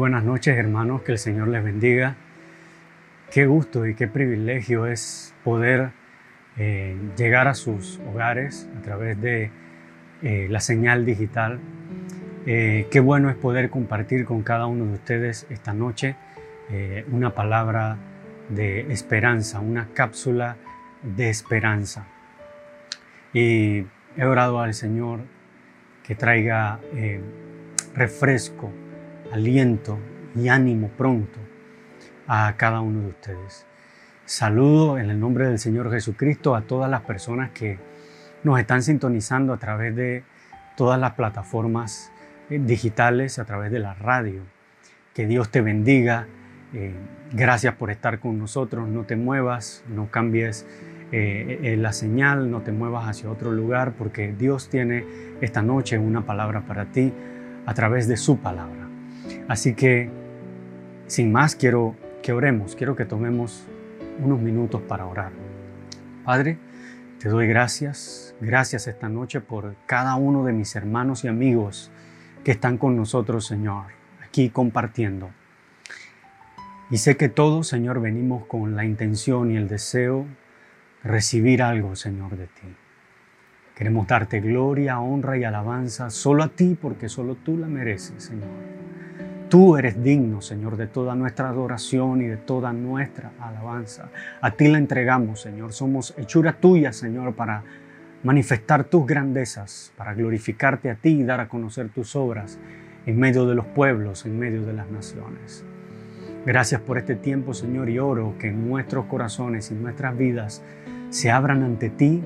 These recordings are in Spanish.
buenas noches hermanos, que el Señor les bendiga. Qué gusto y qué privilegio es poder eh, llegar a sus hogares a través de eh, la señal digital. Eh, qué bueno es poder compartir con cada uno de ustedes esta noche una palabra de esperanza, una cápsula de esperanza. Y he orado al Señor que traiga refresco, aliento y ánimo pronto a cada uno de ustedes. Saludo en el nombre del Señor Jesucristo a todas las personas que nos están sintonizando a través de todas las plataformas eh, digitales, a través de la radio. Que Dios te bendiga. Eh, gracias por estar con nosotros. No te muevas, no cambies eh, la señal, no te muevas hacia otro lugar, porque Dios tiene esta noche una palabra para ti a través de su palabra. Así que, sin más, quiero que oremos, quiero que tomemos unos minutos para orar. Padre, te doy gracias, gracias esta noche por cada uno de mis hermanos y amigos que están con nosotros, Señor, aquí compartiendo. Y sé que todos, Señor, venimos con la intención y el deseo de recibir algo, Señor, de ti. Queremos darte gloria, honra y alabanza solo a ti, porque solo tú la mereces, Señor. Tú eres digno, Señor, de toda nuestra adoración y de toda nuestra alabanza. A ti la entregamos, Señor. Somos hechura tuya, Señor, para manifestar tus grandezas, para glorificarte a ti y dar a conocer tus obras en medio de los pueblos, en medio de las naciones. Gracias por este tiempo, Señor, y oro que nuestros corazones y nuestras vidas se abran ante ti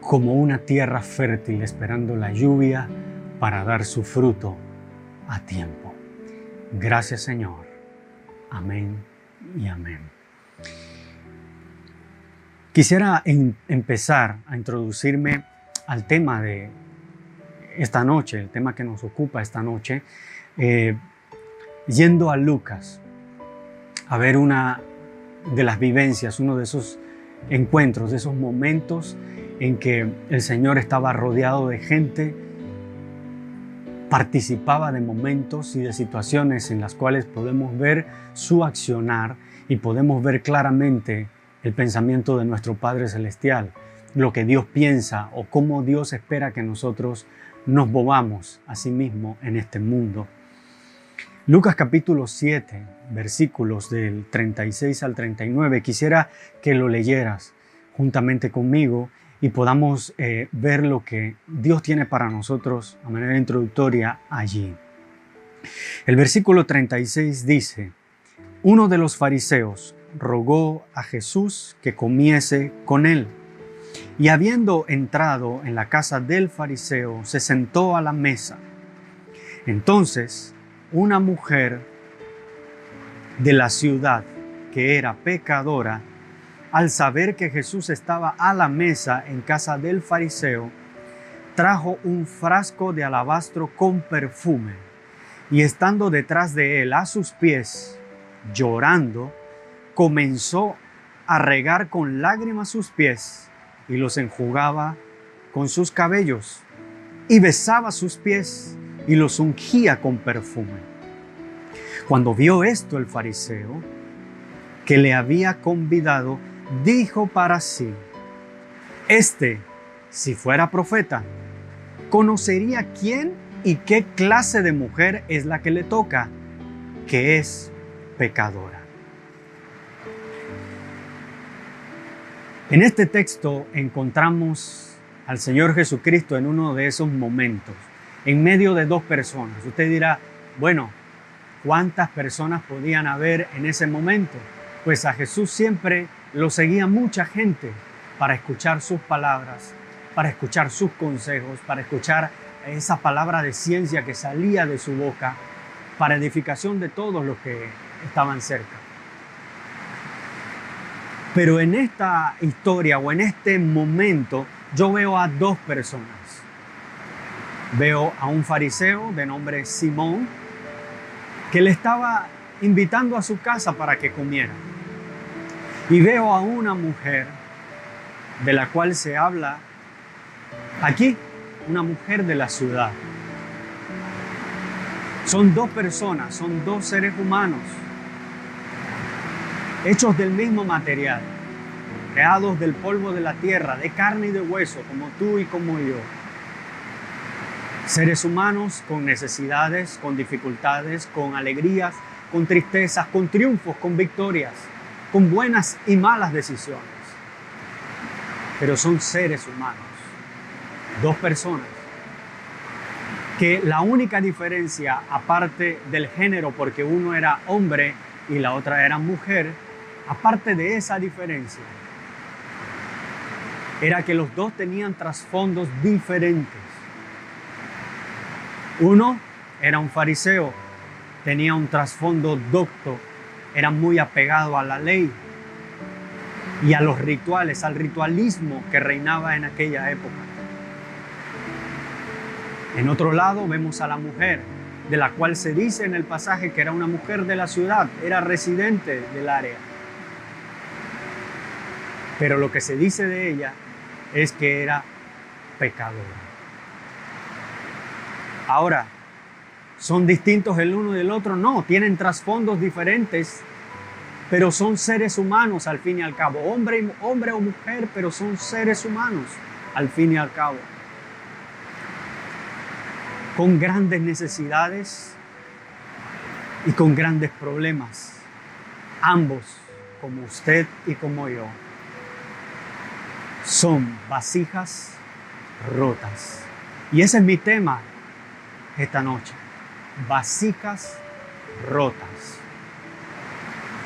como una tierra fértil esperando la lluvia para dar su fruto a tiempo. Gracias Señor. Amén y amén. Quisiera empezar a introducirme al tema de esta noche, el tema que nos ocupa esta noche, eh, yendo a Lucas a ver una de las vivencias, uno de esos encuentros, de esos momentos en que el Señor estaba rodeado de gente participaba de momentos y de situaciones en las cuales podemos ver su accionar y podemos ver claramente el pensamiento de nuestro Padre Celestial, lo que Dios piensa o cómo Dios espera que nosotros nos movamos a sí mismo en este mundo. Lucas capítulo 7, versículos del 36 al 39, quisiera que lo leyeras juntamente conmigo y podamos eh, ver lo que Dios tiene para nosotros a manera introductoria allí. El versículo 36 dice, uno de los fariseos rogó a Jesús que comiese con él. Y habiendo entrado en la casa del fariseo, se sentó a la mesa. Entonces, una mujer de la ciudad, que era pecadora, al saber que Jesús estaba a la mesa en casa del fariseo, trajo un frasco de alabastro con perfume y estando detrás de él a sus pies, llorando, comenzó a regar con lágrimas sus pies y los enjugaba con sus cabellos y besaba sus pies y los ungía con perfume. Cuando vio esto el fariseo, que le había convidado, dijo para sí, este, si fuera profeta, conocería quién y qué clase de mujer es la que le toca, que es pecadora. En este texto encontramos al Señor Jesucristo en uno de esos momentos, en medio de dos personas. Usted dirá, bueno, ¿cuántas personas podían haber en ese momento? Pues a Jesús siempre lo seguía mucha gente para escuchar sus palabras, para escuchar sus consejos, para escuchar esa palabra de ciencia que salía de su boca, para edificación de todos los que estaban cerca. Pero en esta historia o en este momento yo veo a dos personas. Veo a un fariseo de nombre Simón que le estaba invitando a su casa para que comiera. Y veo a una mujer de la cual se habla aquí, una mujer de la ciudad. Son dos personas, son dos seres humanos, hechos del mismo material, creados del polvo de la tierra, de carne y de hueso, como tú y como yo. Seres humanos con necesidades, con dificultades, con alegrías, con tristezas, con triunfos, con victorias, con buenas y malas decisiones. Pero son seres humanos, dos personas, que la única diferencia, aparte del género, porque uno era hombre y la otra era mujer, aparte de esa diferencia, era que los dos tenían trasfondos diferentes. Uno era un fariseo, tenía un trasfondo docto, era muy apegado a la ley y a los rituales, al ritualismo que reinaba en aquella época. En otro lado vemos a la mujer, de la cual se dice en el pasaje que era una mujer de la ciudad, era residente del área. Pero lo que se dice de ella es que era pecadora. Ahora, ¿son distintos el uno del otro? No, tienen trasfondos diferentes, pero son seres humanos al fin y al cabo. Hombre, hombre o mujer, pero son seres humanos al fin y al cabo. Con grandes necesidades y con grandes problemas. Ambos, como usted y como yo, son vasijas rotas. Y ese es mi tema esta noche. Vasijas rotas.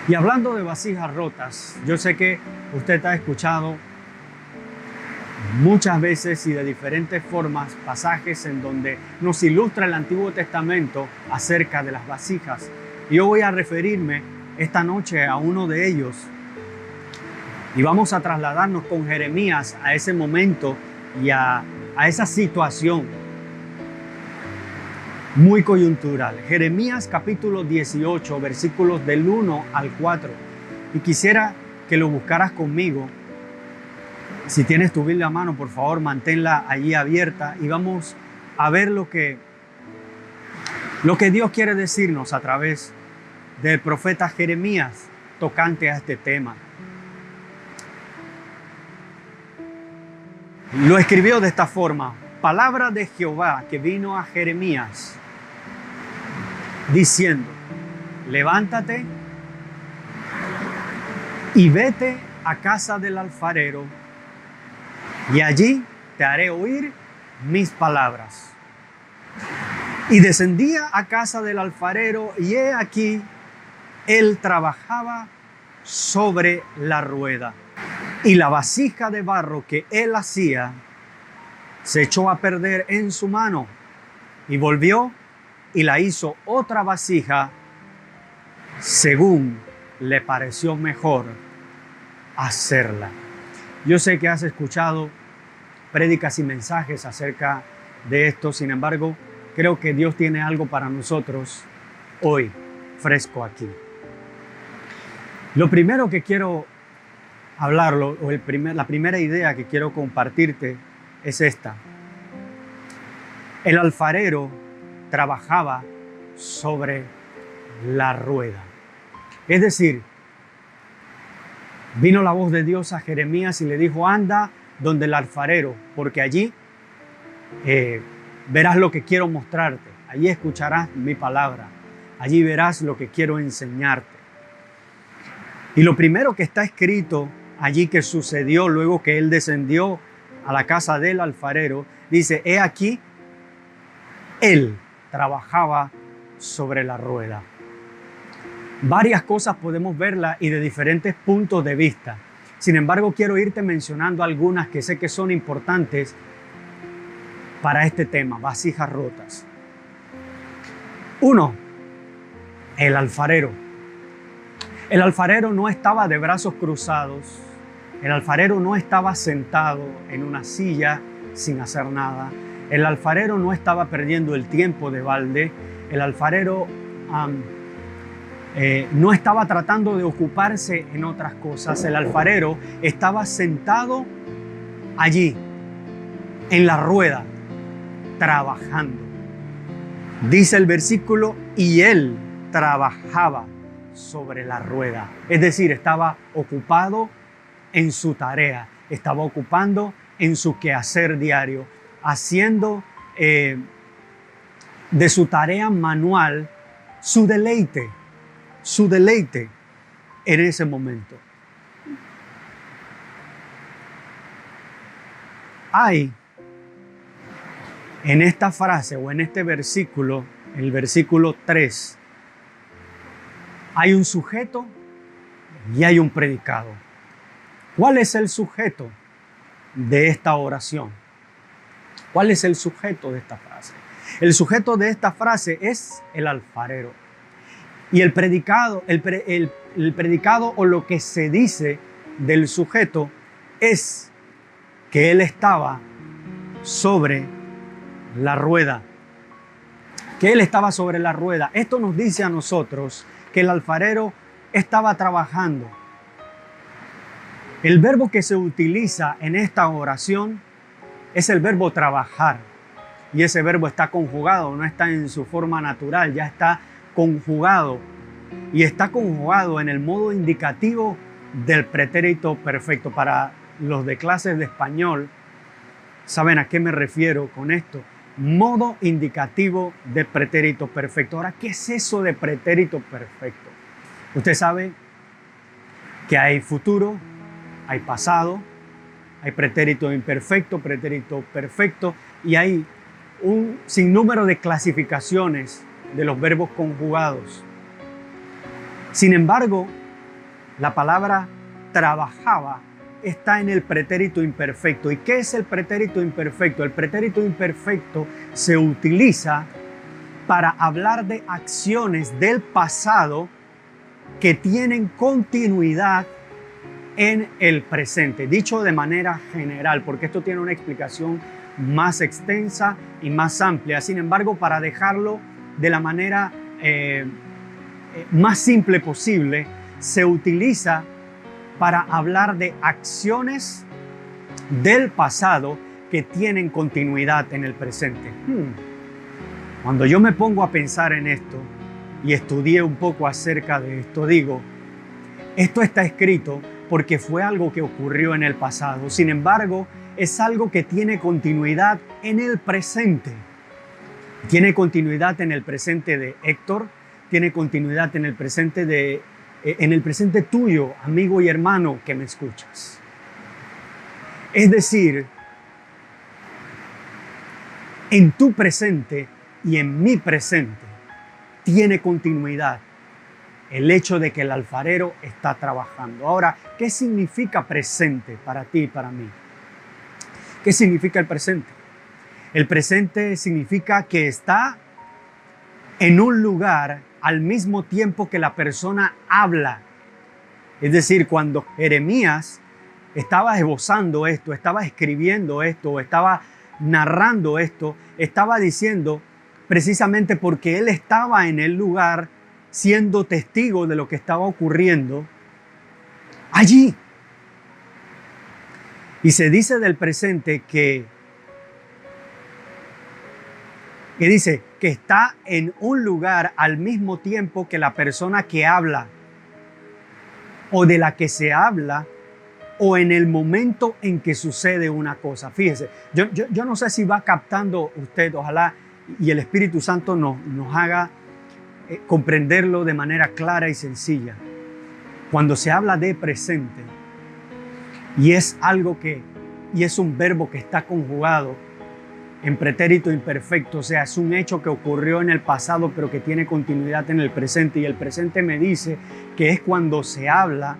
Y hablando de vasijas rotas, yo sé que usted ha escuchado muchas veces y de diferentes formas pasajes en donde nos ilustra el Antiguo Testamento acerca de las vasijas. Yo voy a referirme esta noche a uno de ellos y vamos a trasladarnos con Jeremías a ese momento y a, a esa situación muy coyuntural. Jeremías capítulo 18, versículos del 1 al 4. Y quisiera que lo buscaras conmigo. Si tienes tu Biblia a mano, por favor, manténla allí abierta y vamos a ver lo que, lo que Dios quiere decirnos a través del profeta Jeremías tocante a este tema. Lo escribió de esta forma, palabra de Jehová que vino a Jeremías diciendo, levántate y vete a casa del alfarero y allí te haré oír mis palabras. Y descendía a casa del alfarero y he aquí, él trabajaba sobre la rueda. Y la vasija de barro que él hacía se echó a perder en su mano y volvió y la hizo otra vasija según le pareció mejor hacerla. Yo sé que has escuchado prédicas y mensajes acerca de esto, sin embargo, creo que Dios tiene algo para nosotros hoy, fresco aquí. Lo primero que quiero hablarlo, o la primera idea que quiero compartirte es esta. El alfarero trabajaba sobre la rueda. Es decir, vino la voz de Dios a Jeremías y le dijo, anda donde el alfarero, porque allí eh, verás lo que quiero mostrarte, allí escucharás mi palabra, allí verás lo que quiero enseñarte. Y lo primero que está escrito allí que sucedió luego que él descendió a la casa del alfarero, dice, he aquí, él trabajaba sobre la rueda. Varias cosas podemos verla y de diferentes puntos de vista. Sin embargo, quiero irte mencionando algunas que sé que son importantes para este tema, vasijas rotas. Uno, el alfarero. El alfarero no estaba de brazos cruzados, el alfarero no estaba sentado en una silla sin hacer nada. El alfarero no estaba perdiendo el tiempo de balde, el alfarero eh, no estaba tratando de ocuparse en otras cosas, el alfarero estaba sentado allí, en la rueda, trabajando. Dice el versículo y él trabajaba sobre la rueda. Es decir, estaba ocupado en su tarea, estaba ocupando en su quehacer diario, haciendo eh, de su tarea manual su deleite, su deleite en ese momento. Hay en esta frase o en este versículo, el versículo 3, hay un sujeto y hay un predicado. ¿Cuál es el sujeto de esta oración? ¿Cuál es el sujeto de esta frase? El sujeto de esta frase es el alfarero. Y el predicado, el, predicado o lo que se dice del sujeto es que él estaba sobre la rueda. Que él estaba sobre la rueda. Esto nos dice a nosotros que el alfarero estaba trabajando. El verbo que se utiliza en esta oración es el verbo trabajar. Y ese verbo está conjugado, no está en su forma natural, ya está conjugado. Y está conjugado en el modo indicativo del pretérito perfecto. Para los de clases de español, ¿saben a qué me refiero con esto? modo indicativo de pretérito perfecto. Ahora, ¿qué es eso de pretérito perfecto? Usted sabe que hay futuro, hay pasado, hay pretérito imperfecto, pretérito perfecto y hay un sinnúmero de clasificaciones de los verbos conjugados. Sin embargo, la palabra trabajaba está en el pretérito imperfecto. ¿Y qué es el pretérito imperfecto? El pretérito imperfecto se utiliza para hablar de acciones del pasado que tienen continuidad en el presente, dicho de manera general, porque esto tiene una explicación más extensa y más amplia. Sin embargo, para dejarlo de la manera eh, eh, más simple posible, se utiliza para hablar de acciones del pasado que tienen continuidad en el presente. Hmm. Cuando yo me pongo a pensar en esto y estudié un poco acerca de esto, digo, esto está escrito porque fue algo que ocurrió en el pasado. Sin embargo, es algo que tiene continuidad en el presente. Tiene continuidad en el presente de Héctor, tiene continuidad en el presente de eh, en el presente tuyo, amigo y hermano que me escuchas. Es decir, en tu presente y en mi presente tiene continuidad el hecho de que el alfarero está trabajando. Ahora, ¿qué significa presente para ti y para mí? ¿Qué significa el presente? El presente significa que está en un lugar al mismo tiempo que la persona habla. Es decir, cuando Jeremías estaba esbozando esto, estaba escribiendo esto, estaba narrando esto, estaba diciendo precisamente porque él estaba en el lugar siendo testigo de lo que estaba ocurriendo allí. Y se dice del presente que, que dice, que está en un lugar al mismo tiempo que la persona que habla o de la que se habla o en el momento en que sucede una cosa. Fíjese, yo, yo, no sé si va captando usted, ojalá y el Espíritu Santo nos, nos haga eh, comprenderlo de manera clara y sencilla. Cuando se habla de presente y es algo que, y es un verbo que está conjugado en pretérito imperfecto, o sea, es un hecho que ocurrió en el pasado pero que tiene continuidad en el presente y el presente me dice que es cuando se habla,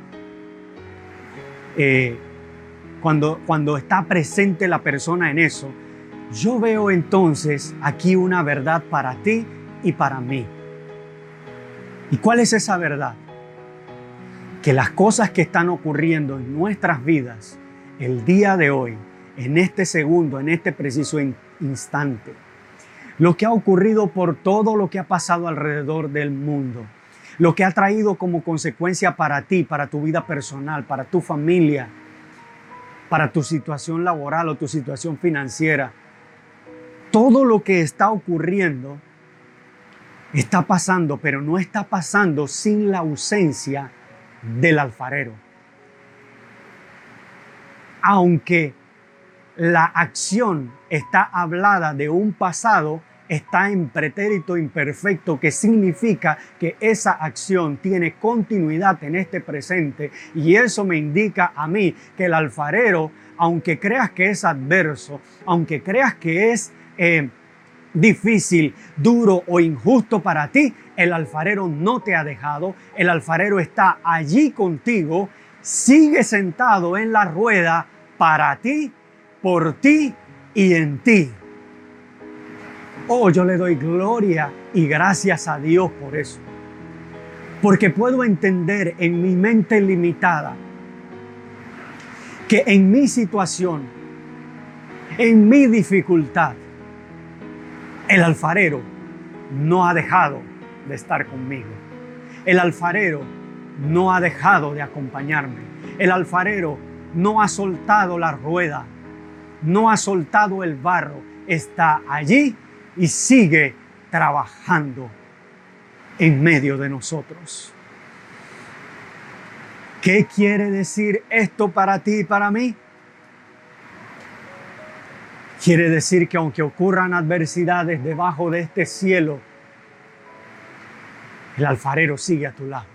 eh, cuando, cuando está presente la persona en eso, yo veo entonces aquí una verdad para ti y para mí. ¿Y cuál es esa verdad? Que las cosas que están ocurriendo en nuestras vidas el día de hoy, en este segundo, en este preciso instante. Lo que ha ocurrido por todo lo que ha pasado alrededor del mundo. Lo que ha traído como consecuencia para ti, para tu vida personal, para tu familia, para tu situación laboral o tu situación financiera. Todo lo que está ocurriendo está pasando, pero no está pasando sin la ausencia del alfarero. Aunque la acción está hablada de un pasado, está en pretérito imperfecto, que significa que esa acción tiene continuidad en este presente. Y eso me indica a mí que el alfarero, aunque creas que es adverso, aunque creas que es eh, difícil, duro o injusto para ti, el alfarero no te ha dejado, el alfarero está allí contigo, sigue sentado en la rueda para ti, por ti y en ti. Oh, yo le doy gloria y gracias a Dios por eso. Porque puedo entender en mi mente limitada que en mi situación, en mi dificultad, el alfarero no ha dejado de estar conmigo. El alfarero no ha dejado de acompañarme. El alfarero no ha soltado la rueda, no ha soltado el barro. Está allí y sigue trabajando en medio de nosotros. ¿Qué quiere decir esto para ti y para mí? Quiere decir que aunque ocurran adversidades debajo de este cielo, el alfarero sigue a tu lado.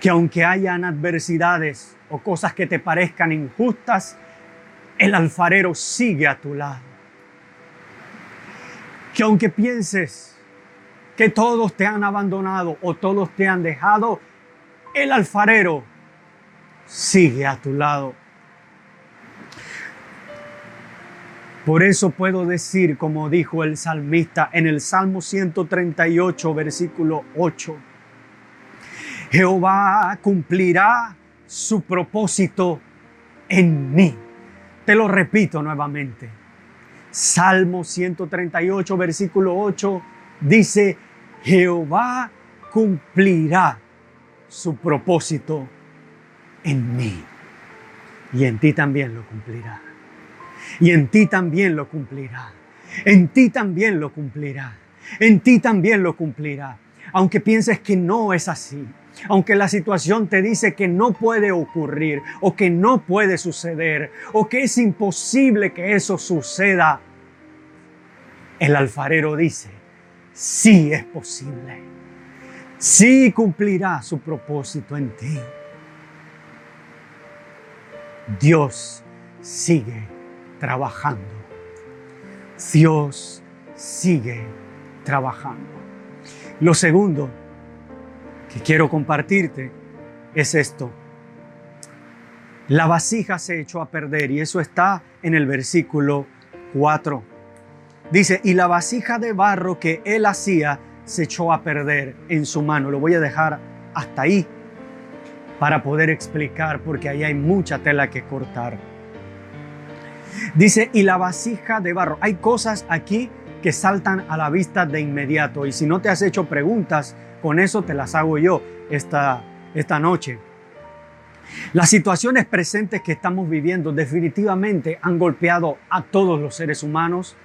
Que aunque hayan adversidades o cosas que te parezcan injustas, el alfarero sigue a tu lado. Que aunque pienses que todos te han abandonado o todos te han dejado, el alfarero sigue a tu lado. Por eso puedo decir, como dijo el salmista en el Salmo 138, versículo 8, Jehová cumplirá su propósito en mí. Te lo repito nuevamente. Salmo 138, versículo 8, dice, Jehová cumplirá su propósito en mí. Y en ti también lo cumplirá y en ti también lo cumplirá. En ti también lo cumplirá. En ti también lo cumplirá. Aunque pienses que no es así, aunque la situación te dice que no puede ocurrir o que no puede suceder o que es imposible que eso suceda, el alfarero dice, sí es posible. Sí cumplirá su propósito en ti. Dios sigue trabajando. Dios sigue trabajando. Lo segundo que quiero compartirte es esto. La vasija se echó a perder y eso está en el versículo 4. Dice, y la vasija de barro que él hacía se echó a perder en su mano. Lo voy a dejar hasta ahí para poder explicar porque ahí hay mucha tela que cortar. Dice, y la vasija de barro. Hay cosas aquí que saltan a la vista de inmediato. Y si no te has hecho preguntas, con eso te las hago yo esta, esta noche. Las situaciones presentes que estamos viviendo definitivamente han golpeado a todos los seres humanos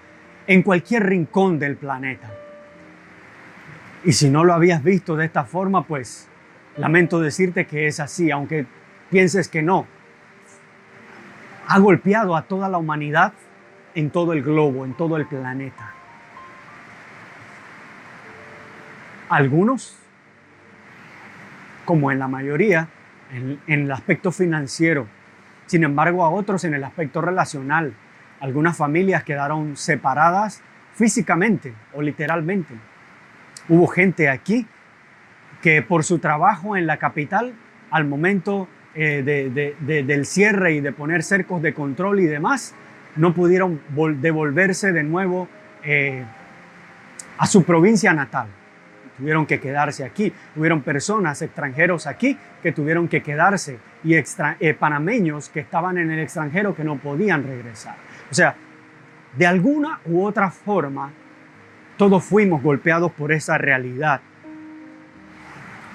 en cualquier rincón del planeta. Y si no lo habías visto de esta forma, pues lamento decirte que es así, aunque pienses que no ha golpeado a toda la humanidad en todo el globo, en todo el planeta. Algunos, como en la mayoría, en, el aspecto financiero. Sin embargo, a otros en el aspecto relacional. Algunas familias quedaron separadas físicamente o literalmente. Hubo gente aquí que por su trabajo en la capital, al momento eh, del cierre y de poner cercos de control y demás, no pudieron devolverse de nuevo eh, a su provincia natal. Tuvieron que quedarse aquí. Hubieron personas extranjeros aquí que tuvieron que quedarse y eh, panameños que estaban en el extranjero que no podían regresar. O sea, de alguna u otra forma, todos fuimos golpeados por esa realidad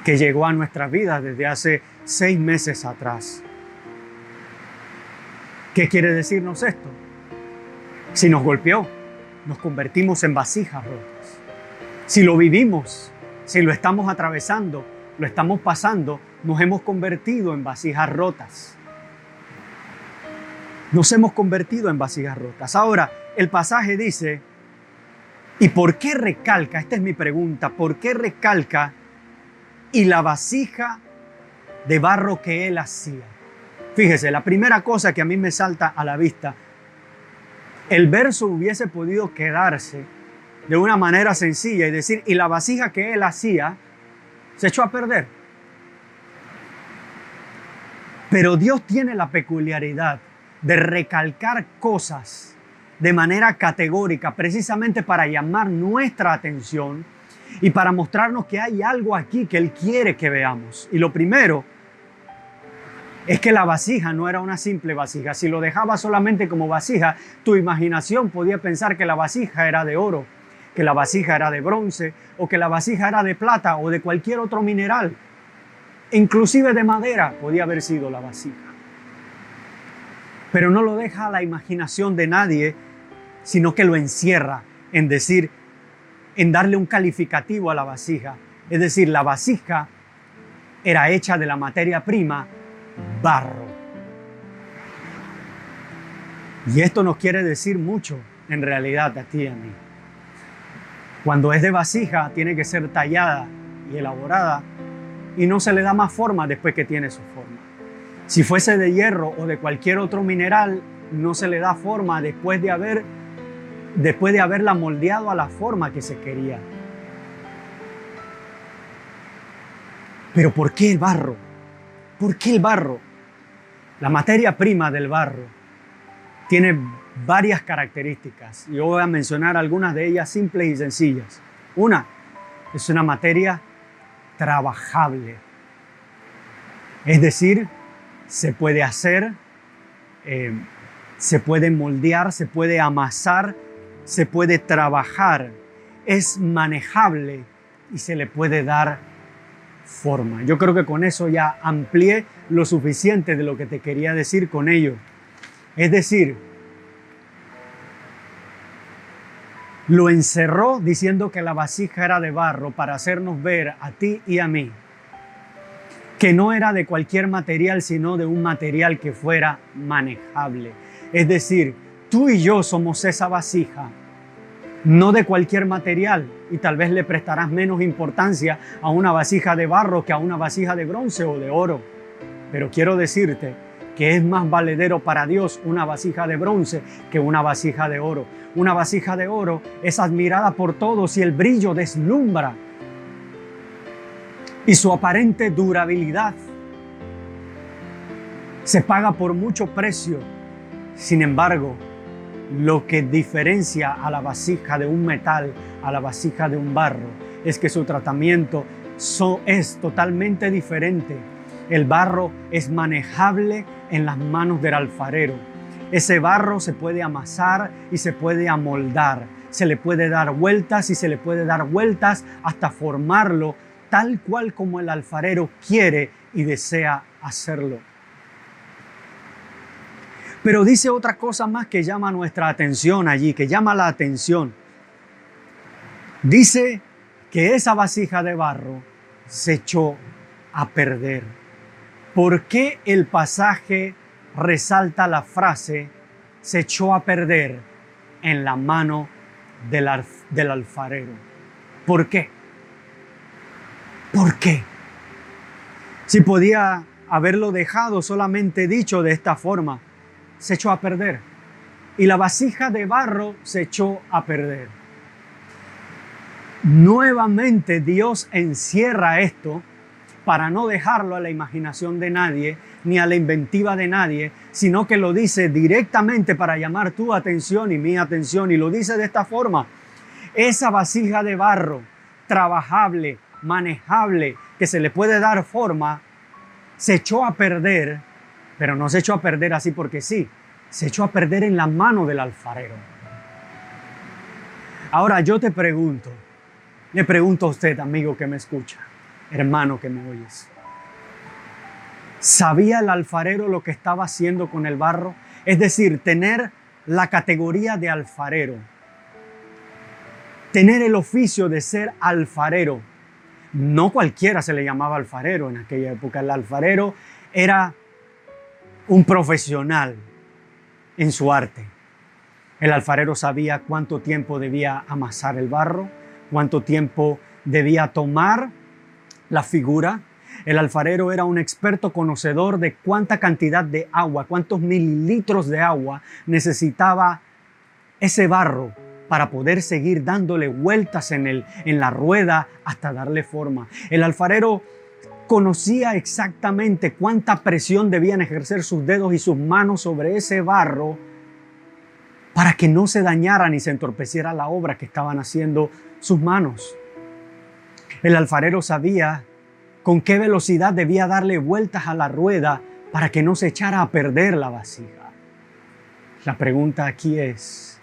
que llegó a nuestra vida desde hace seis meses atrás. ¿Qué quiere decirnos esto? Si nos golpeó, nos convertimos en vasijas rotas. Si lo vivimos, si lo estamos atravesando, lo estamos pasando, nos hemos convertido en vasijas rotas. Nos hemos convertido en vasijas rotas. Ahora, el pasaje dice, ¿y por qué recalca? Esta es mi pregunta, ¿por qué recalca y la vasija de barro que él hacía? Fíjese, la primera cosa que a mí me salta a la vista, el verso hubiese podido quedarse de una manera sencilla y decir, y la vasija que él hacía se echó a perder. Pero Dios tiene la peculiaridad de recalcar cosas de manera categórica, precisamente para llamar nuestra atención y para mostrarnos que hay algo aquí que Él quiere que veamos. Y lo primero es que la vasija no era una simple vasija. Si lo dejaba solamente como vasija, tu imaginación podía pensar que la vasija era de oro, que la vasija era de bronce o que la vasija era de plata o de cualquier otro mineral. Inclusive de madera podía haber sido la vasija. Pero no lo deja a la imaginación de nadie, sino que lo encierra en decir, en darle un calificativo a la vasija. Es decir, la vasija era hecha de la materia prima barro. Y esto nos quiere decir mucho en realidad a ti y a mí. Cuando es de vasija, tiene que ser tallada y elaborada y no se le da más forma después que tiene su forma. Si fuese de hierro o de cualquier otro mineral, no se le da forma después de haber después de haberla moldeado a la forma que se quería. Pero ¿por qué el barro? ¿Por qué el barro? La materia prima del barro tiene varias características. Yo voy a mencionar algunas de ellas simples y sencillas. Una, es una materia trabajable. Es decir, se puede hacer, eh, se puede moldear, se puede amasar, se puede trabajar, es manejable y se le puede dar forma. Yo creo que con eso ya amplié lo suficiente de lo que te quería decir con ello. Es decir, lo encerró diciendo que la vasija era de barro para hacernos ver a ti y a mí que no era de cualquier material, sino de un material que fuera manejable. Es decir, tú y yo somos esa vasija, no de cualquier material, y tal vez le prestarás menos importancia a una vasija de barro que a una vasija de bronce o de oro. Pero quiero decirte que es más valedero para Dios una vasija de bronce que una vasija de oro. Una vasija de oro es admirada por todos y el brillo deslumbra. Y su aparente durabilidad se paga por mucho precio. Sin embargo, lo que diferencia a la vasija de un metal a la vasija de un barro es que su tratamiento es totalmente diferente. El barro es manejable en las manos del alfarero. Ese barro se puede amasar y se puede amoldar. Se le puede dar vueltas y se le puede dar vueltas hasta formarlo tal cual como el alfarero quiere y desea hacerlo. Pero dice otra cosa más que llama nuestra atención allí, que llama la atención. Dice que esa vasija de barro se echó a perder. ¿Por qué el pasaje resalta la frase se echó a perder en la mano del, del alfarero? ¿Por qué? ¿Por qué? Si podía haberlo dejado solamente dicho de esta forma, se echó a perder. Y la vasija de barro se echó a perder. Nuevamente Dios encierra esto para no dejarlo a la imaginación de nadie ni a la inventiva de nadie, sino que lo dice directamente para llamar tu atención y mi atención. Y lo dice de esta forma. Esa vasija de barro, trabajable, manejable, que se le puede dar forma, se echó a perder pero no se echó a perder así porque sí, se echó a perder en la mano del alfarero. Ahora yo te pregunto, le pregunto a usted, amigo que me escucha, hermano que me oyes, ¿sabía el alfarero lo que estaba haciendo con el barro? Es decir, tener la categoría de alfarero tener el oficio de ser alfarero. No cualquiera se le llamaba alfarero en aquella época. El alfarero era un profesional en su arte. El alfarero sabía cuánto tiempo debía amasar el barro, cuánto tiempo debía tomar la figura. El alfarero era un experto conocedor de cuánta cantidad de agua, cuántos mililitros de agua necesitaba ese barro para poder seguir dándole vueltas en, el, en la rueda hasta darle forma. El alfarero conocía exactamente cuánta presión debían ejercer sus dedos y sus manos sobre ese barro para que no se dañara ni se entorpeciera la obra que estaban haciendo sus manos. El alfarero sabía con qué velocidad debía darle vueltas a la rueda para que no se echara a perder la vasija. La pregunta aquí es,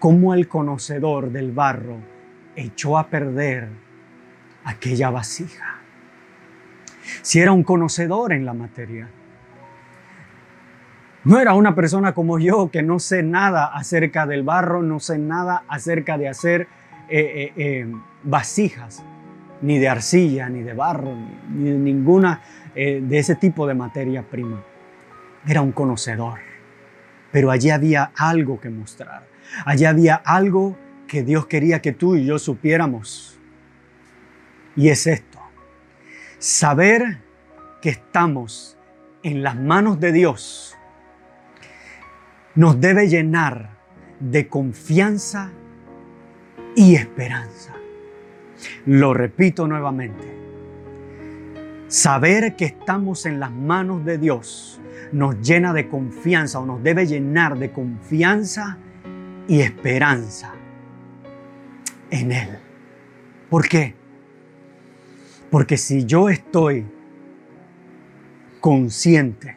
cómo el conocedor del barro echó a perder aquella vasija. Si era un conocedor en la materia, no era una persona como yo que no sé nada acerca del barro, no sé nada acerca de hacer eh, eh, eh, vasijas, ni de arcilla, ni de barro, ni, de ninguna de ese tipo de materia prima. Era un conocedor, pero allí había algo que mostrar. Allí había algo que Dios quería que tú y yo supiéramos. Y es esto. Saber que estamos en las manos de Dios nos debe llenar de confianza y esperanza. Lo repito nuevamente. Saber que estamos en las manos de Dios nos llena de confianza o nos debe llenar de confianza y esperanza en Él. ¿Por qué? Porque si yo estoy consciente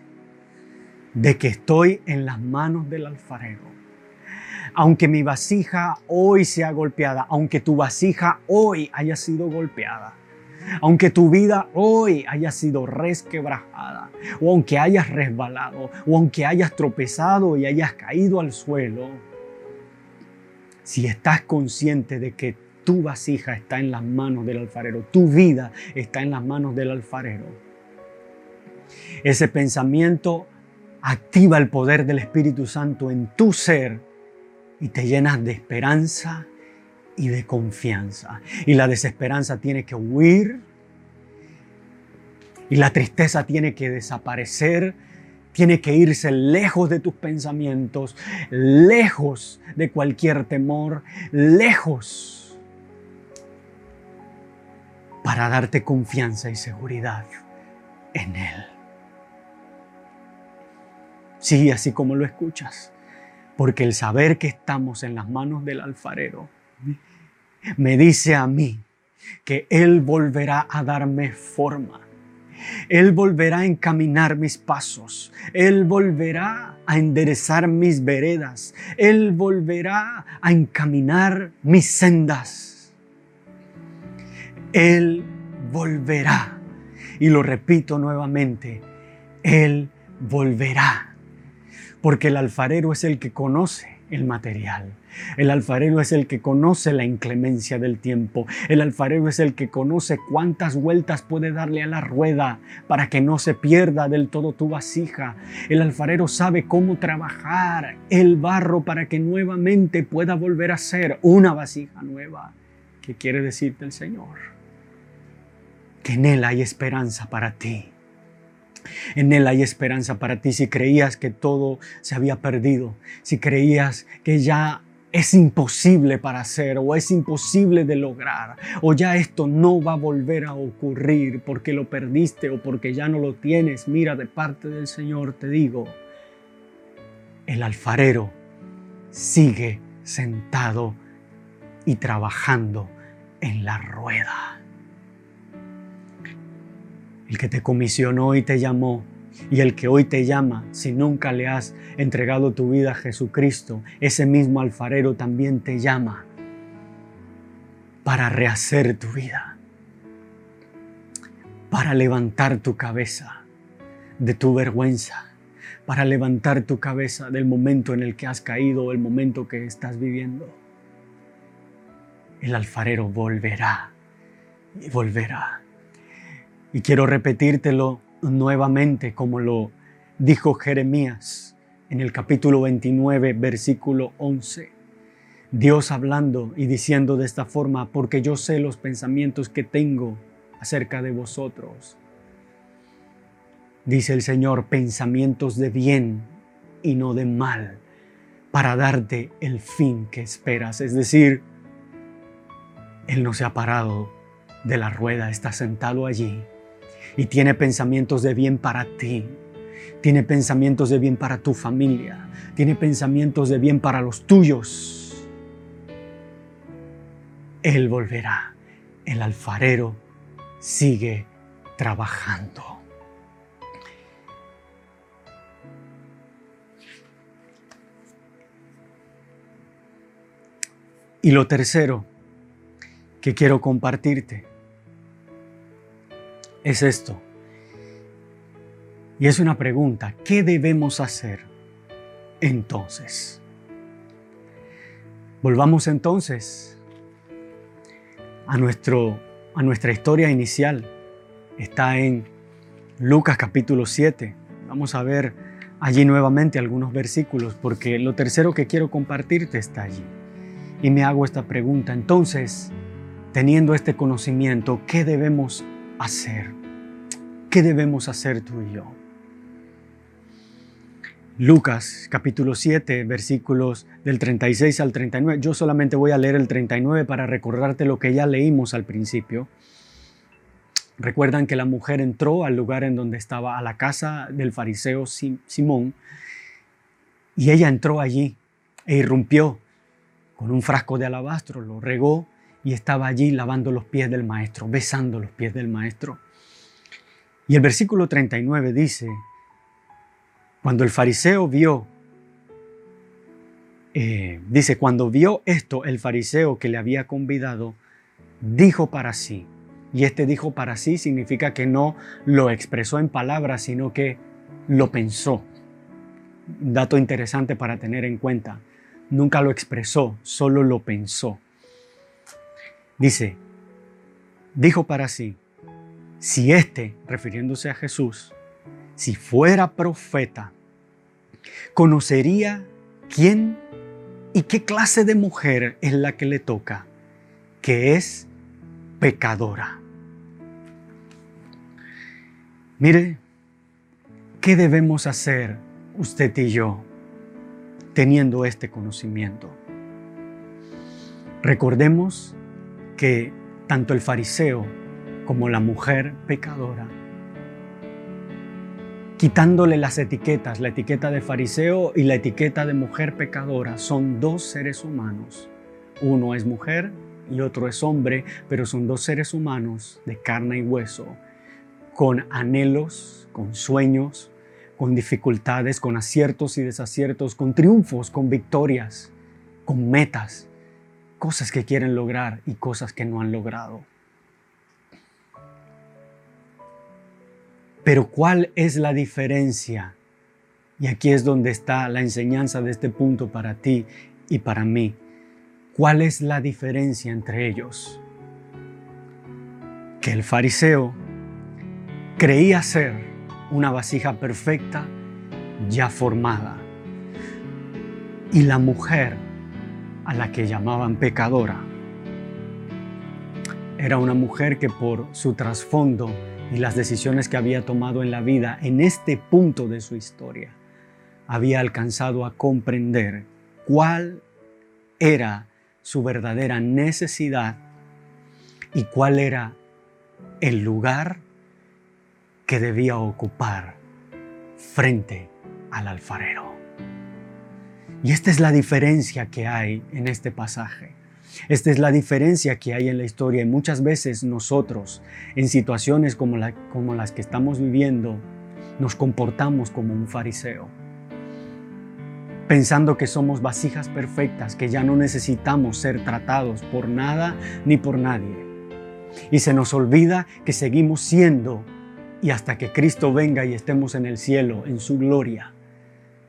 de que estoy en las manos del alfarero, aunque mi vasija hoy sea golpeada, aunque tu vasija hoy haya sido golpeada, aunque tu vida hoy haya sido resquebrajada, o aunque hayas resbalado, o aunque hayas tropezado y hayas caído al suelo, si estás consciente de que tu vasija está en las manos del alfarero, tu vida está en las manos del alfarero, ese pensamiento activa el poder del Espíritu Santo en tu ser y te llenas de esperanza y de confianza. Y la desesperanza tiene que huir y la tristeza tiene que desaparecer tiene que irse lejos de tus pensamientos, lejos de cualquier temor, lejos para darte confianza y seguridad en Él. Sí, así como lo escuchas, porque el saber que estamos en las manos del alfarero me dice a mí que Él volverá a darme forma él volverá a encaminar mis pasos. Él volverá a enderezar mis veredas. Él volverá a encaminar mis sendas. Él volverá. Y lo repito nuevamente, Él volverá. Porque el alfarero es el que conoce el material. El alfarero es el que conoce la inclemencia del tiempo. El alfarero es el que conoce cuántas vueltas puede darle a la rueda para que no se pierda del todo tu vasija. El alfarero sabe cómo trabajar el barro para que nuevamente pueda volver a ser una vasija nueva. ¿Qué quiere decirte el Señor? Que en Él hay esperanza para ti. En Él hay esperanza para ti si creías que todo se había perdido, si creías que ya es imposible para hacer o es imposible de lograr o ya esto no va a volver a ocurrir porque lo perdiste o porque ya no lo tienes. Mira, de parte del Señor te digo, el alfarero sigue sentado y trabajando en la rueda. El que te comisionó y te llamó y el que hoy te llama, si nunca le has entregado tu vida a Jesucristo, ese mismo alfarero también te llama para rehacer tu vida, para levantar tu cabeza de tu vergüenza, para levantar tu cabeza del momento en el que has caído o el momento que estás viviendo. el alfarero volverá y volverá. Y quiero repetírtelo nuevamente como lo dijo Jeremías en el capítulo 29, versículo 11. Dios hablando y diciendo de esta forma, porque yo sé los pensamientos que tengo acerca de vosotros. Dice el Señor, pensamientos de bien y no de mal, para darte el fin que esperas. Es decir, Él no se ha parado de la rueda, está sentado allí y tiene pensamientos de bien para ti. Tiene pensamientos de bien para tu familia. Tiene pensamientos de bien para los tuyos. Él volverá. El alfarero sigue trabajando. Y lo tercero que quiero compartirte es esto. Y es una pregunta, ¿qué debemos hacer entonces? Volvamos entonces a, nuestro, a nuestra historia inicial. Está en Lucas capítulo 7. Vamos a ver allí nuevamente algunos versículos porque lo tercero que quiero compartirte está allí y me hago esta pregunta. Entonces, teniendo este conocimiento, ¿qué debemos hacer? ¿Qué debemos hacer tú y yo? Lucas capítulo 7 versículos del 36 al 39. Yo solamente voy a leer el 39 para recordarte lo que ya leímos al principio. Recuerdan que la mujer entró al lugar en donde estaba, a la casa del fariseo Simón, y ella entró allí e irrumpió con un frasco de alabastro, lo regó y estaba allí lavando los pies del maestro, besando los pies del maestro. Y el versículo 39 dice, cuando el fariseo vio, eh, dice, cuando vio esto, el fariseo que le había convidado, dijo para sí, y este dijo para sí significa que no lo expresó en palabras, sino que lo pensó. Dato interesante para tener en cuenta nunca lo expresó, solo lo pensó. Dice, dijo para sí, si éste, refiriéndose a Jesús, si fuera profeta, conocería quién y qué clase de mujer es la que le toca, que es pecadora. Mire, ¿qué debemos hacer usted y yo? teniendo este conocimiento. Recordemos que tanto el fariseo como la mujer pecadora, quitándole las etiquetas, la etiqueta de fariseo y la etiqueta de mujer pecadora, son dos seres humanos. Uno es mujer y otro es hombre, pero son dos seres humanos de carne y hueso, con anhelos, con sueños, con dificultades, con aciertos y desaciertos, con triunfos, con victorias, con metas, cosas que quieren lograr y cosas que no han logrado. Pero ¿cuál es la diferencia? Y aquí es donde está la enseñanza de este punto para ti y para mí. ¿Cuál es la diferencia entre ellos? Que el fariseo creía ser una vasija perfecta ya formada. Y la mujer a la que llamaban pecadora era una mujer que por su trasfondo y las decisiones que había tomado en la vida en este punto de su historia, había alcanzado a comprender cuál era su verdadera necesidad y cuál era el lugar que debía ocupar frente al alfarero. Y esta es la diferencia que hay en este pasaje. Esta es la diferencia que hay en la historia y muchas veces nosotros en situaciones como, como las que estamos viviendo nos comportamos como un fariseo, pensando que somos vasijas perfectas, que ya no necesitamos ser tratados por nada ni por nadie. Y se nos olvida que seguimos siendo y hasta que Cristo venga y estemos en el cielo, en su gloria,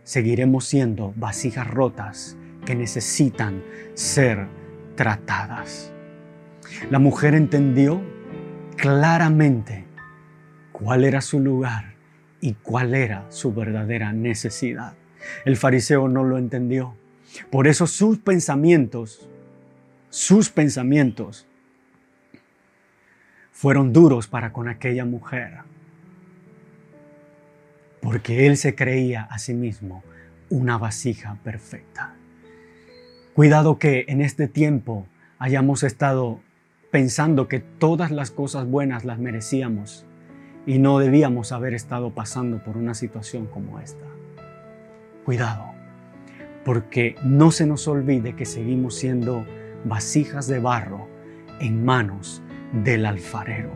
seguiremos siendo vasijas rotas que necesitan ser tratadas. La mujer entendió claramente cuál era su lugar y cuál era su verdadera necesidad. El fariseo no lo entendió. Por eso sus pensamientos, sus pensamientos fueron duros para con aquella mujer. Porque él se creía a sí mismo una vasija perfecta. Cuidado que en este tiempo hayamos estado pensando que todas las cosas buenas las merecíamos y no debíamos haber estado pasando por una situación como esta. Cuidado, porque no se nos olvide que seguimos siendo vasijas de barro en manos del alfarero.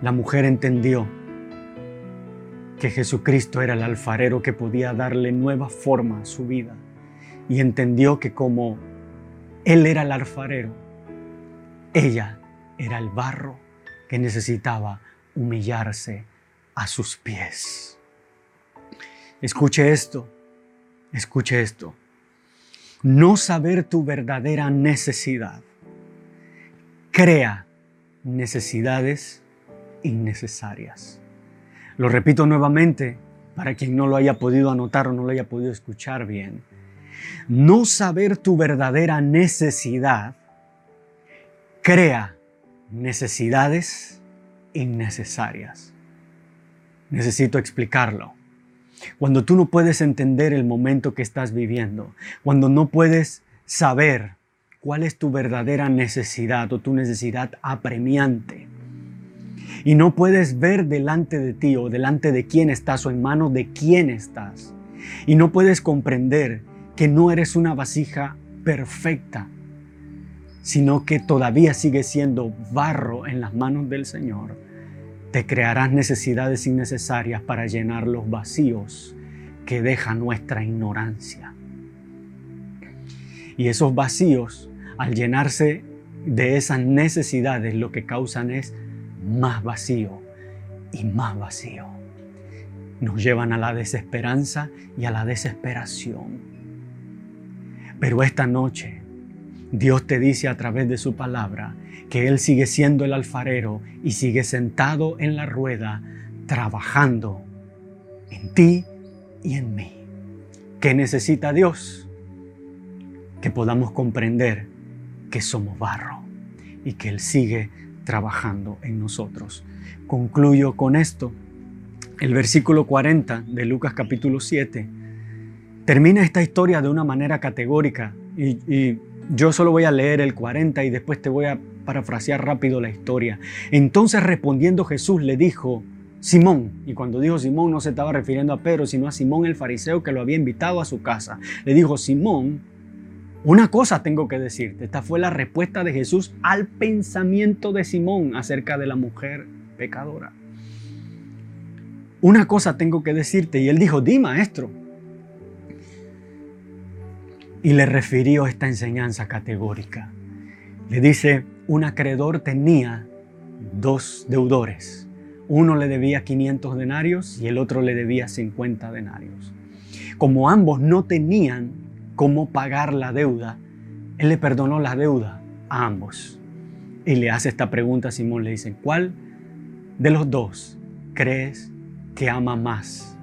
La mujer entendió que Jesucristo era el alfarero que podía darle nueva forma a su vida y entendió que como Él era el alfarero, ella era el barro que necesitaba humillarse a sus pies. Escuche esto, escuche esto. No saber tu verdadera necesidad crea necesidades innecesarias. Lo repito nuevamente para quien no lo haya podido anotar o no lo haya podido escuchar bien. No saber tu verdadera necesidad crea necesidades innecesarias. Necesito explicarlo. Cuando tú no puedes entender el momento que estás viviendo, cuando no puedes saber cuál es tu verdadera necesidad o tu necesidad apremiante, y no puedes ver delante de ti o delante de quién estás o en manos de quién estás, y no puedes comprender que no eres una vasija perfecta, sino que todavía sigues siendo barro en las manos del Señor, te crearás necesidades innecesarias para llenar los vacíos que deja nuestra ignorancia. Y esos vacíos, al llenarse de esas necesidades, lo que causan es más vacío y más vacío. Nos llevan a la desesperanza y a la desesperación. Pero esta noche Dios te dice a través de su palabra que Él sigue siendo el alfarero y sigue sentado en la rueda trabajando en ti y en mí. ¿Qué necesita Dios? Que podamos comprender que somos barro y que Él sigue trabajando en nosotros. Concluyo con esto. El versículo 40 de Lucas capítulo 7 termina esta historia de una manera categórica y, yo solo voy a leer el 40 y después te voy a parafrasear rápido la historia. Entonces respondiendo Jesús le dijo, Simón, y cuando dijo Simón no se estaba refiriendo a Pedro, sino a Simón el fariseo que lo había invitado a su casa. Le dijo, Simón, una cosa tengo que decirte. Esta fue la respuesta de Jesús al pensamiento de Simón acerca de la mujer pecadora. Una cosa tengo que decirte. Y él dijo, di maestro y le refirió esta enseñanza categórica. Le dice, un acreedor tenía dos deudores. Uno le debía 500 denarios y el otro le debía 50 denarios. Como ambos no tenían cómo pagar la deuda, él le perdonó la deuda a ambos. Y le hace esta pregunta a Simón, le dice, ¿cuál de los dos crees que ama más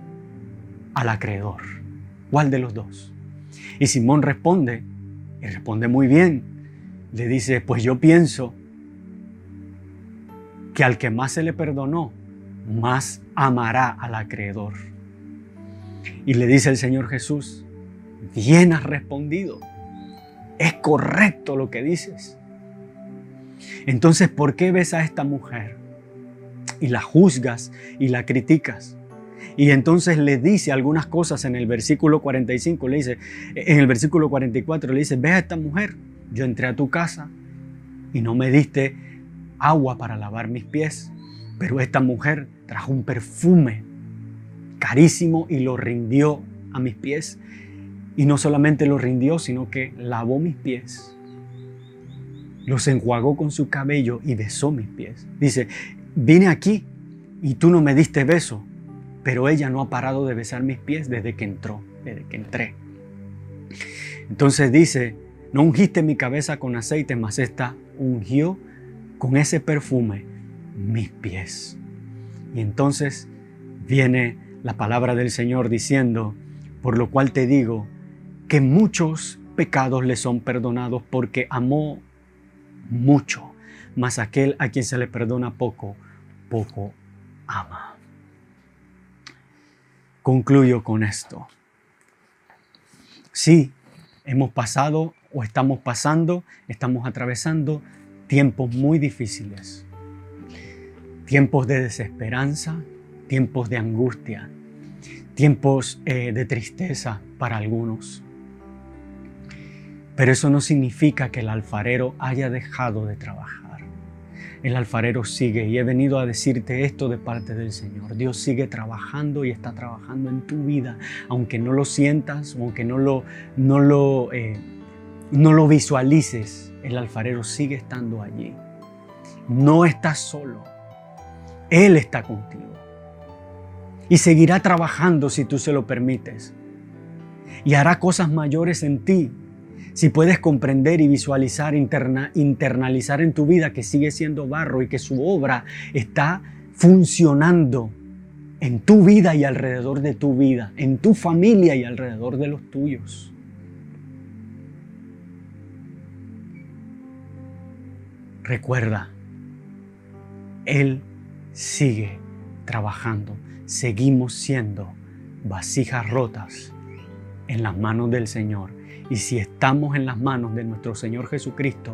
al acreedor? ¿Cuál de los dos? Y Simón responde, y responde muy bien. Le dice, pues yo pienso que al que más se le perdonó, más amará al acreedor. Y le dice el Señor Jesús, bien has respondido. Es correcto lo que dices. Entonces, ¿por qué ves a esta mujer y la juzgas y la criticas? Y entonces le dice algunas cosas en el versículo 45, le dice, en el versículo 44 le dice, ve a esta mujer, yo entré a tu casa y no me diste agua para lavar mis pies, pero esta mujer trajo un perfume carísimo y lo rindió a mis pies. Y no solamente lo rindió, sino que lavó mis pies, los enjuagó con su cabello y besó mis pies. Dice, vine aquí y tú no me diste beso, pero ella no ha parado de besar mis pies desde que entró, desde que entré. Entonces dice, No ungiste mi cabeza con aceite, mas esta ungió con ese perfume mis pies. Y entonces viene la palabra del Señor diciendo, por lo cual te digo que muchos pecados le son perdonados porque amó mucho, mas aquel a quien se le perdona poco, poco ama. Concluyo con esto. Sí, hemos pasado o estamos pasando, estamos atravesando tiempos muy difíciles, tiempos de desesperanza, tiempos de angustia, tiempos eh, de tristeza para algunos. Pero eso no significa que el alfarero haya dejado de trabajar. El alfarero sigue y he venido a decirte esto de parte del Señor. Dios sigue trabajando y está trabajando en tu vida, aunque no lo sientas, aunque no lo, no lo, eh, no lo visualices. El alfarero sigue estando allí. No estás solo. Él está contigo. Y seguirá trabajando si tú se lo permites. Y hará cosas mayores en ti si puedes comprender y visualizar, internalizar en tu vida que sigue siendo barro y que su obra está funcionando en tu vida y alrededor de tu vida, en tu familia y alrededor de los tuyos. Recuerda, Él sigue trabajando. Seguimos siendo vasijas rotas en las manos del Señor y si estamos en las manos de nuestro Señor Jesucristo,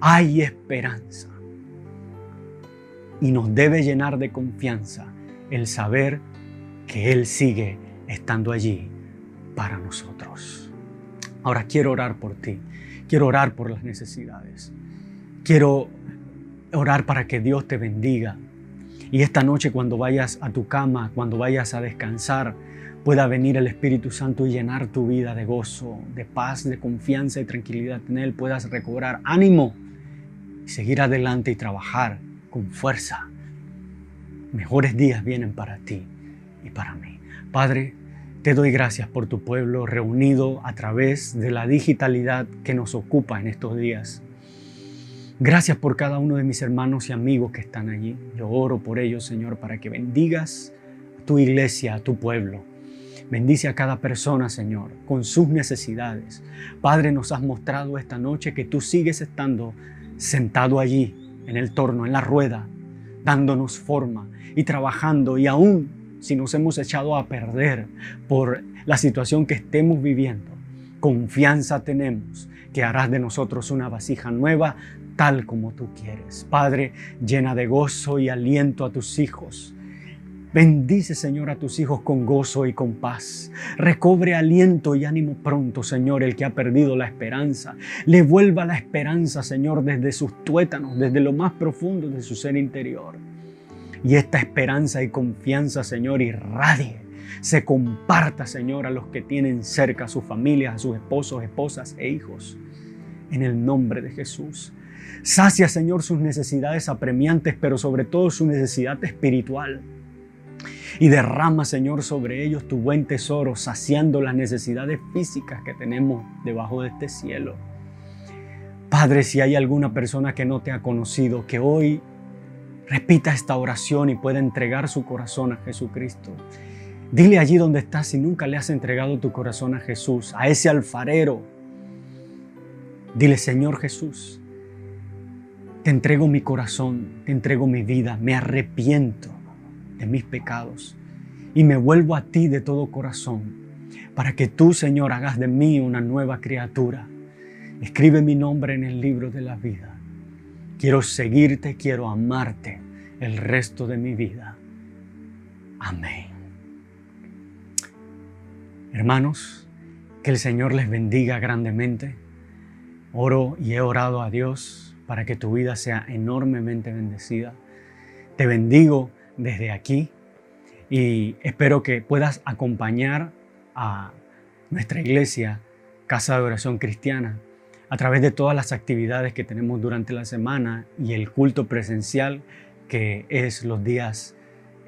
hay esperanza. Y nos debe llenar de confianza el saber que Él sigue estando allí para nosotros. Ahora quiero orar por ti, quiero orar por las necesidades, quiero orar para que Dios te bendiga. Y esta noche cuando vayas a tu cama, cuando vayas a descansar, pueda venir el Espíritu Santo y llenar tu vida de gozo, de paz, de confianza y tranquilidad en Él, puedas recobrar ánimo y seguir adelante y trabajar con fuerza. Mejores días vienen para ti y para mí. Padre, te doy gracias por tu pueblo reunido a través de la digitalidad que nos ocupa en estos días. Gracias por cada uno de mis hermanos y amigos que están allí. Yo oro por ellos, Señor, para que bendigas a tu iglesia, a tu pueblo Bendice a cada persona, Señor, con sus necesidades. Padre, nos has mostrado esta noche que tú sigues estando sentado allí, en el torno, en la rueda, dándonos forma y trabajando. Y aún si nos hemos echado a perder por la situación que estemos viviendo, confianza tenemos que harás de nosotros una vasija nueva tal como tú quieres. Padre, llena de gozo y aliento a tus hijos Bendice, Señor, a tus hijos con gozo y con paz. Recobre aliento y ánimo pronto, Señor, el que ha perdido la esperanza. Le vuelva la esperanza, Señor, desde sus tuétanos, desde lo más profundo de su ser interior. Y esta esperanza y confianza, Señor, irradie, se comparta, Señor, a los que tienen cerca a sus familias, a sus esposos, esposas e hijos. En el nombre de Jesús. Sacia, Señor, sus necesidades apremiantes, pero sobre todo su necesidad espiritual y derrama, Señor, sobre ellos tu buen tesoro, saciando las necesidades físicas que tenemos debajo de este cielo. Padre, si hay alguna persona que no te ha conocido, que hoy repita esta oración y pueda entregar su corazón a Jesucristo. Dile allí donde estás si nunca le has entregado tu corazón a Jesús, a ese alfarero. Dile, Señor Jesús, te entrego mi corazón, te entrego mi vida, me arrepiento de mis pecados y me vuelvo a ti de todo corazón para que tú, Señor, hagas de mí una nueva criatura. Escribe mi nombre en el libro de la vida. Quiero seguirte, quiero amarte el resto de mi vida. Amén. Hermanos, que el Señor les bendiga grandemente. Oro y he orado a Dios para que tu vida sea enormemente bendecida. Te bendigo desde aquí y espero que puedas acompañar a nuestra iglesia, Casa de Oración Cristiana, a través de todas las actividades que tenemos durante la semana y el culto presencial que es los días,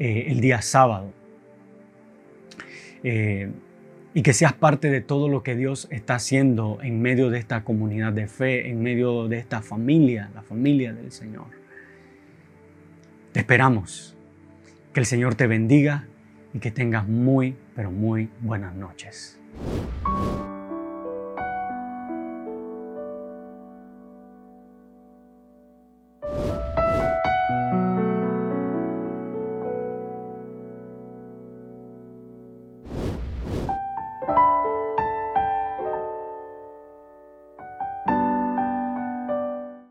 eh, el día sábado. Eh, y que seas parte de todo lo que Dios está haciendo en medio de esta comunidad de fe, en medio de esta familia, la familia del Señor. Te esperamos. Que el Señor te bendiga y que tengas muy, pero muy buenas noches.